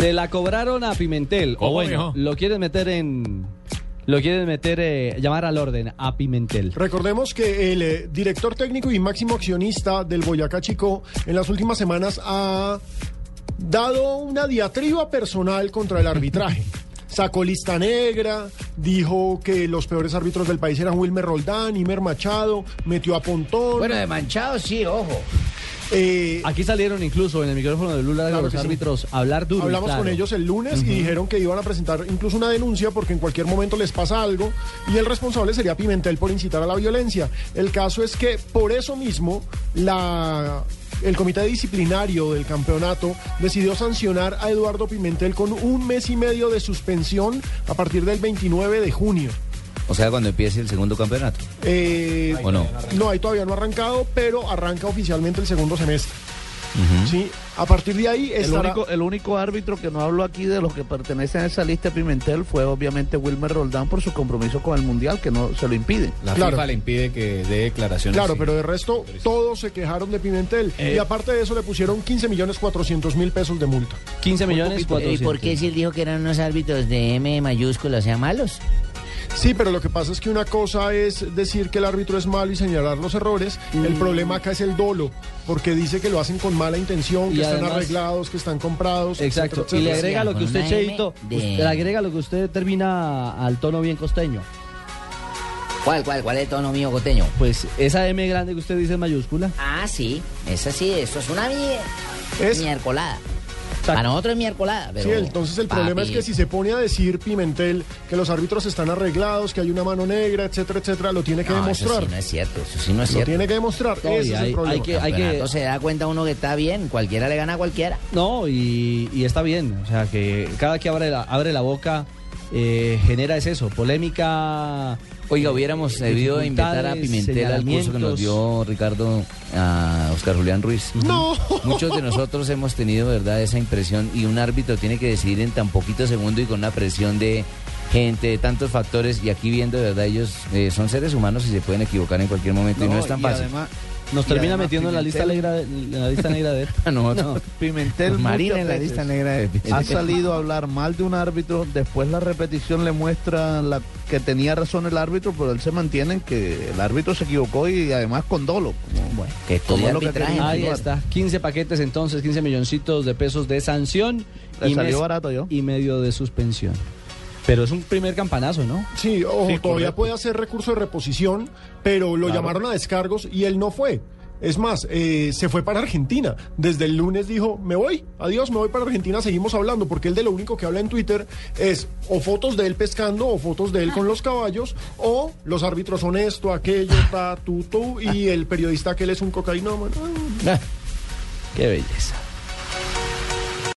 Se la cobraron a Pimentel. ¿Cómo, o bueno, lo quieren meter en. Lo quieren meter, eh, llamar al orden, a Pimentel. Recordemos que el eh, director técnico y máximo accionista del Boyacá Chico en las últimas semanas ha dado una diatriba personal contra el arbitraje. Sacó lista negra, dijo que los peores árbitros del país eran Wilmer Roldán, Imer Machado, metió a Pontón. Bueno, de manchado sí, ojo. Eh, Aquí salieron incluso en el micrófono de Lula Claro los sí. árbitros a hablar duro. Hablamos claro. con ellos el lunes y dijeron que iban a presentar incluso una denuncia porque en cualquier momento les pasa algo y el responsable sería Pimentel por incitar a la violencia. El caso es que por eso mismo la el comité disciplinario del campeonato decidió sancionar a Eduardo Pimentel con un mes y medio de suspensión a partir del 29 de junio. O sea, cuando empiece el segundo campeonato. Eh, ¿O no? No, ahí todavía no ha arrancado, pero arranca oficialmente el segundo semestre. Sí, a partir de ahí El estará... único, el único árbitro que no habló aquí de los que pertenecen a esa lista de Pimentel fue obviamente Wilmer Roldán por su compromiso con el Mundial, que no se lo impide. La Claro. FIFA le impide que dé declaraciones. Claro, pero de resto todos se quejaron de Pimentel y aparte de eso le pusieron 15 millones 400 mil pesos de multa. 15 millones ¿Y 400. por qué si él dijo que eran unos árbitros de M mayúscula, o sea, malos? Sí, pero lo que pasa es que una cosa es decir que el árbitro es malo y señalar los errores. El problema acá es el dolo, porque dice que lo hacen con mala intención, Y que están arreglados, que están comprados. Exacto. etcétera, Y le agrega lo que usted, Cheito, le agrega lo que usted termina al tono bien costeño. ¿Cuál, cuál, cuál es el tono mío coteño? Pues esa M grande que usted dice en mayúscula. Ah, sí, esa sí, eso es una mier... Es- miércolada. Exacto. Para nosotros es miércolada, pero... Sí, entonces el problema es que si se pone a decir Pimentel que los árbitros están arreglados, que hay una mano negra, etcétera, etcétera, lo tiene que no, eso demostrar. sí no es cierto, eso sí no es Lo cierto. tiene que demostrar. No, Ese y es hay- el problema. hay que- hay Campeonato se da cuenta uno que está bien, cualquiera le gana a cualquiera. No, y, y está bien. O sea, que cada que abre la, abre la boca eh, genera es eso, polémica. Oiga, hubiéramos eh, debido invitar a Pimentel al curso que nos dio Ricardo a Oscar Julián Ruiz. No. Muchos de nosotros hemos tenido, ¿verdad?, esa impresión y un árbitro tiene que decidir en tan poquito segundo y con una presión de gente, de tantos factores y aquí viendo, de verdad, ellos eh, son seres humanos y se pueden equivocar en cualquier momento y no es tan y fácil. además- Nos y termina metiendo en la lista negra de, en la lista negra de. No. Pimentel Marina en la lista negra de ha salido a hablar mal de un árbitro, después la repetición le muestra la, que tenía razón el árbitro, pero él se mantiene en que el árbitro se equivocó y además con dolo. Como, bueno, Que como es lo que Ahí está, 15 paquetes entonces, 15 milloncitos de pesos de sanción Le salió mes- barato yo. y medio de suspensión. Pero es un primer campanazo, ¿no? Sí, ojo, Sí, todavía correcto. puede hacer recurso de reposición, pero lo llamaron a descargos y él no fue. Es más, eh, se fue para Argentina. Desde el lunes dijo, me voy, adiós, me voy para Argentina, seguimos hablando, porque él de lo único que habla en Twitter es o fotos de él pescando o fotos de él con los caballos, o los árbitros son esto, aquello, ta, tú, tú, y el periodista que él es un cocainómano. Qué belleza.